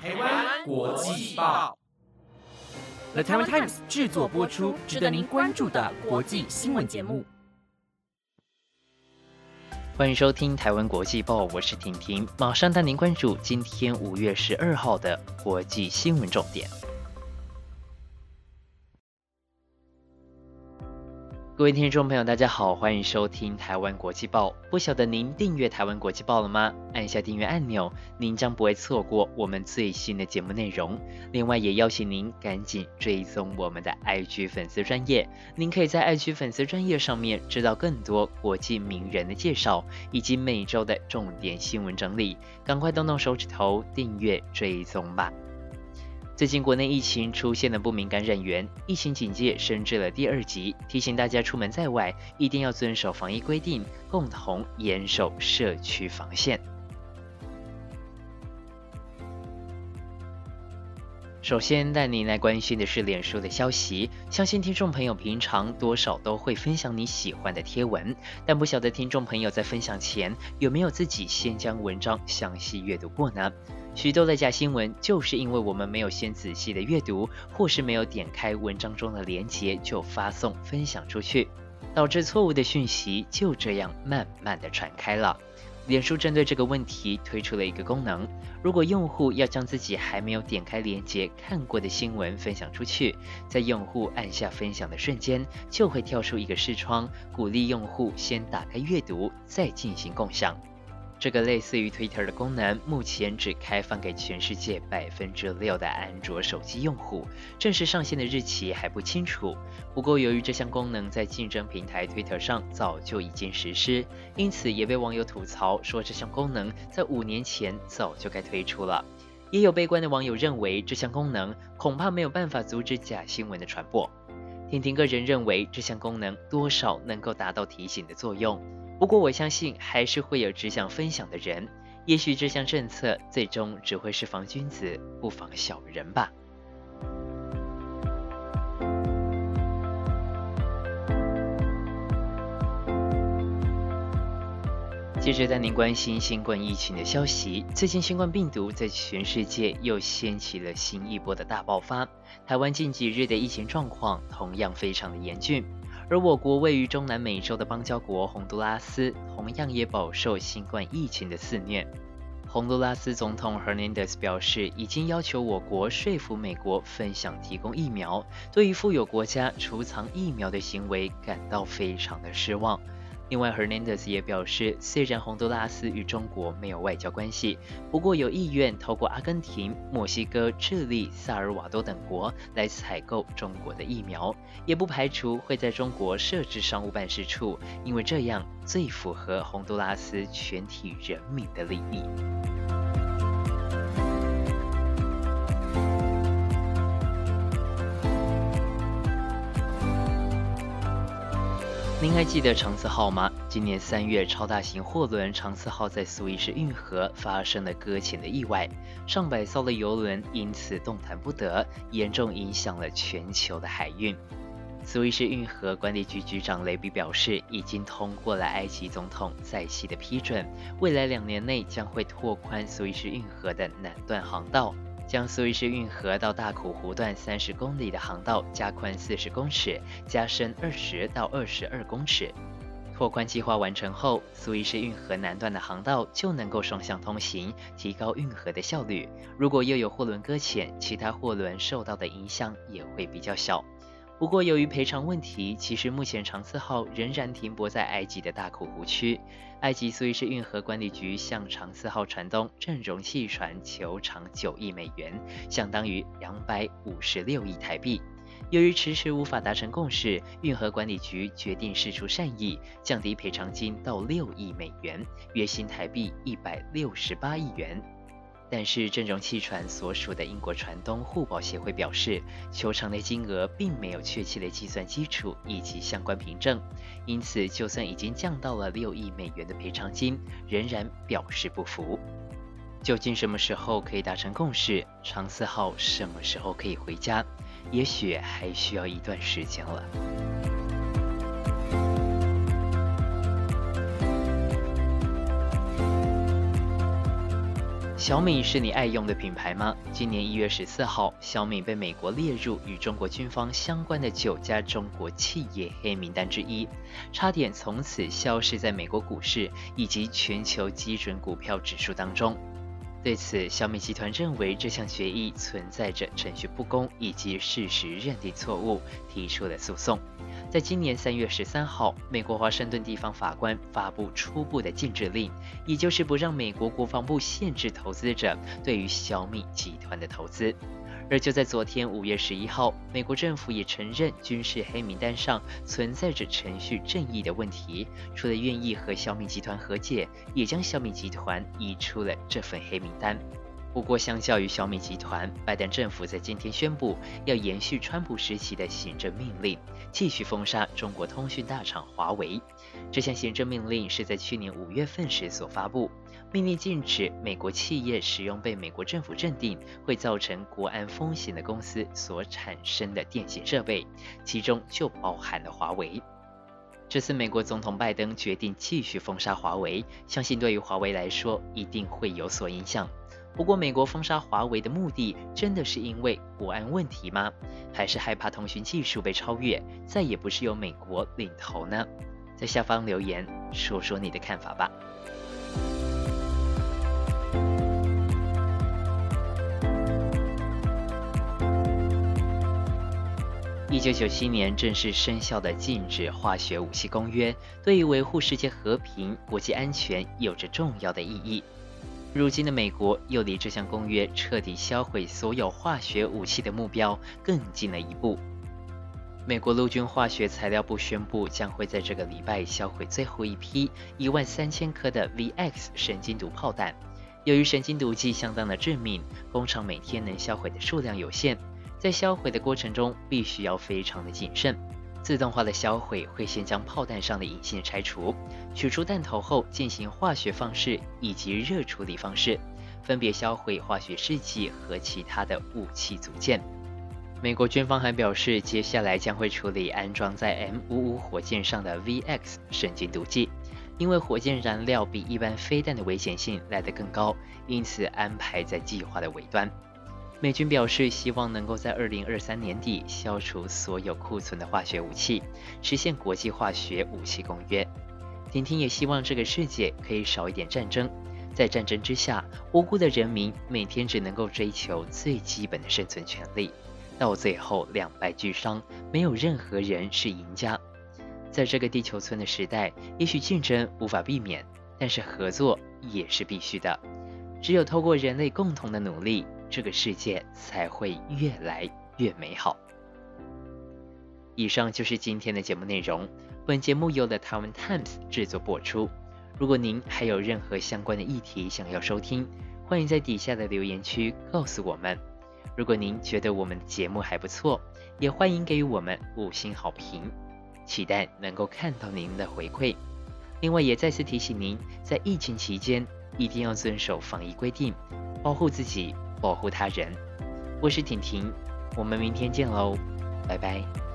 台湾国际报，The Taiwan Times 制作播出，值得您关注的国际新闻节目。欢迎收听台湾国际报，我是婷婷，马上带您关注今天五月十二号的国际新闻重点。各位听众朋友，大家好，欢迎收听台湾国际报。不晓得您订阅台湾国际报了吗？按下订阅按钮，您将不会错过我们最新的节目内容。另外，也邀请您赶紧追踪我们的 IG 粉丝专业，您可以在 IG 粉丝专业上面知道更多国际名人的介绍，以及每周的重点新闻整理。赶快动动手指头订阅追踪吧。最近国内疫情出现了不明感染源，疫情警戒升至了第二级，提醒大家出门在外一定要遵守防疫规定，共同严守社区防线。首先带您来关心的是脸书的消息，相信听众朋友平常多少都会分享你喜欢的贴文，但不晓得听众朋友在分享前有没有自己先将文章详细阅读过呢？许多的假新闻就是因为我们没有先仔细的阅读，或是没有点开文章中的链接就发送分享出去，导致错误的讯息就这样慢慢的传开了。脸书针对这个问题推出了一个功能，如果用户要将自己还没有点开链接看过的新闻分享出去，在用户按下分享的瞬间，就会跳出一个视窗，鼓励用户先打开阅读，再进行共享。这个类似于 Twitter 的功能，目前只开放给全世界百分之六的安卓手机用户，正式上线的日期还不清楚。不过，由于这项功能在竞争平台 Twitter 上早就已经实施，因此也被网友吐槽说这项功能在五年前早就该推出了。也有悲观的网友认为，这项功能恐怕没有办法阻止假新闻的传播。婷婷个人认为，这项功能多少能够达到提醒的作用。不过，我相信还是会有只想分享的人。也许这项政策最终只会是防君子不防小人吧。接着带您关心新冠疫情的消息。最近新冠病毒在全世界又掀起了新一波的大爆发。台湾近几日的疫情状况同样非常的严峻。而我国位于中南美洲的邦交国洪都拉斯，同样也饱受新冠疫情的肆虐。洪都拉斯总统 Hernandez 表示，已经要求我国说服美国分享提供疫苗，对于富有国家储藏疫苗的行为感到非常的失望。另外，Hernandez 也表示，虽然洪都拉斯与中国没有外交关系，不过有意愿透过阿根廷、墨西哥、智利、萨尔瓦多等国来采购中国的疫苗，也不排除会在中国设置商务办事处，因为这样最符合洪都拉斯全体人民的利益。您还记得长次号吗？今年三月，超大型货轮长次号在苏伊士运河发生了搁浅的意外，上百艘的游轮因此动弹不得，严重影响了全球的海运。苏伊士运河管理局局长雷比表示，已经通过了埃及总统在西的批准，未来两年内将会拓宽苏伊士运河的南段航道。将苏伊士运河到大苦湖段三十公里的航道加宽四十公尺，加深二十到二十二公尺。拓宽计划完成后，苏伊士运河南段的航道就能够双向通行，提高运河的效率。如果又有货轮搁浅，其他货轮受到的影响也会比较小。不过，由于赔偿问题，其实目前长次号仍然停泊在埃及的大库湖区。埃及苏伊士运河管理局向长次号船东正容汽船求偿九亿美元，相当于两百五十六亿台币。由于迟迟无法达成共识，运河管理局决定释出善意，降低赔偿金到六亿美元，约新台币一百六十八亿元。但是，正荣汽船所属的英国船东互保协会表示，求偿的金额并没有确切的计算基础以及相关凭证，因此，就算已经降到了六亿美元的赔偿金，仍然表示不服。究竟什么时候可以达成共识？长四号什么时候可以回家？也许还需要一段时间了。小米是你爱用的品牌吗？今年一月十四号，小米被美国列入与中国军方相关的九家中国企业黑名单之一，差点从此消失在美国股市以及全球基准股票指数当中。对此，小米集团认为这项决议存在着程序不公以及事实认定错误，提出了诉讼。在今年三月十三号，美国华盛顿地方法官发布初步的禁止令，也就是不让美国国防部限制投资者对于小米集团的投资。而就在昨天五月十一号，美国政府也承认军事黑名单上存在着程序正义的问题，除了愿意和小米集团和解，也将小米集团移出了这份黑名单。不过，相较于小米集团，拜登政府在今天宣布要延续川普时期的行政命令，继续封杀中国通讯大厂华为。这项行政命令是在去年五月份时所发布。命令禁止美国企业使用被美国政府认定会造成国安风险的公司所产生的电信设备，其中就包含了华为。这次美国总统拜登决定继续封杀华为，相信对于华为来说一定会有所影响。不过，美国封杀华为的目的真的是因为国安问题吗？还是害怕通讯技术被超越，再也不是由美国领头呢？在下方留言说说你的看法吧。一九九七年正式生效的禁止化学武器公约，对于维护世界和平、国际安全有着重要的意义。如今的美国又离这项公约彻底销毁所有化学武器的目标更近了一步。美国陆军化学材料部宣布，将会在这个礼拜销毁最后一批一万三千颗的 VX 神经毒炮弹。由于神经毒剂相当的致命，工厂每天能销毁的数量有限。在销毁的过程中，必须要非常的谨慎。自动化的销毁会先将炮弹上的引线拆除，取出弹头后进行化学方式以及热处理方式，分别销毁化学试剂和其他的武器组件。美国军方还表示，接下来将会处理安装在 M55 火箭上的 VX 神经毒剂，因为火箭燃料比一般飞弹的危险性来得更高，因此安排在计划的尾端。美军表示，希望能够在二零二三年底消除所有库存的化学武器，实现国际化学武器公约。婷婷也希望这个世界可以少一点战争，在战争之下，无辜的人民每天只能够追求最基本的生存权利，到最后两败俱伤，没有任何人是赢家。在这个地球村的时代，也许竞争无法避免，但是合作也是必须的。只有透过人类共同的努力。这个世界才会越来越美好。以上就是今天的节目内容。本节目由 The Taiwan Times 制作播出。如果您还有任何相关的议题想要收听，欢迎在底下的留言区告诉我们。如果您觉得我们的节目还不错，也欢迎给予我们五星好评。期待能够看到您的回馈。另外，也再次提醒您，在疫情期间一定要遵守防疫规定，保护自己。保护他人，我是婷婷，我们明天见喽，拜拜。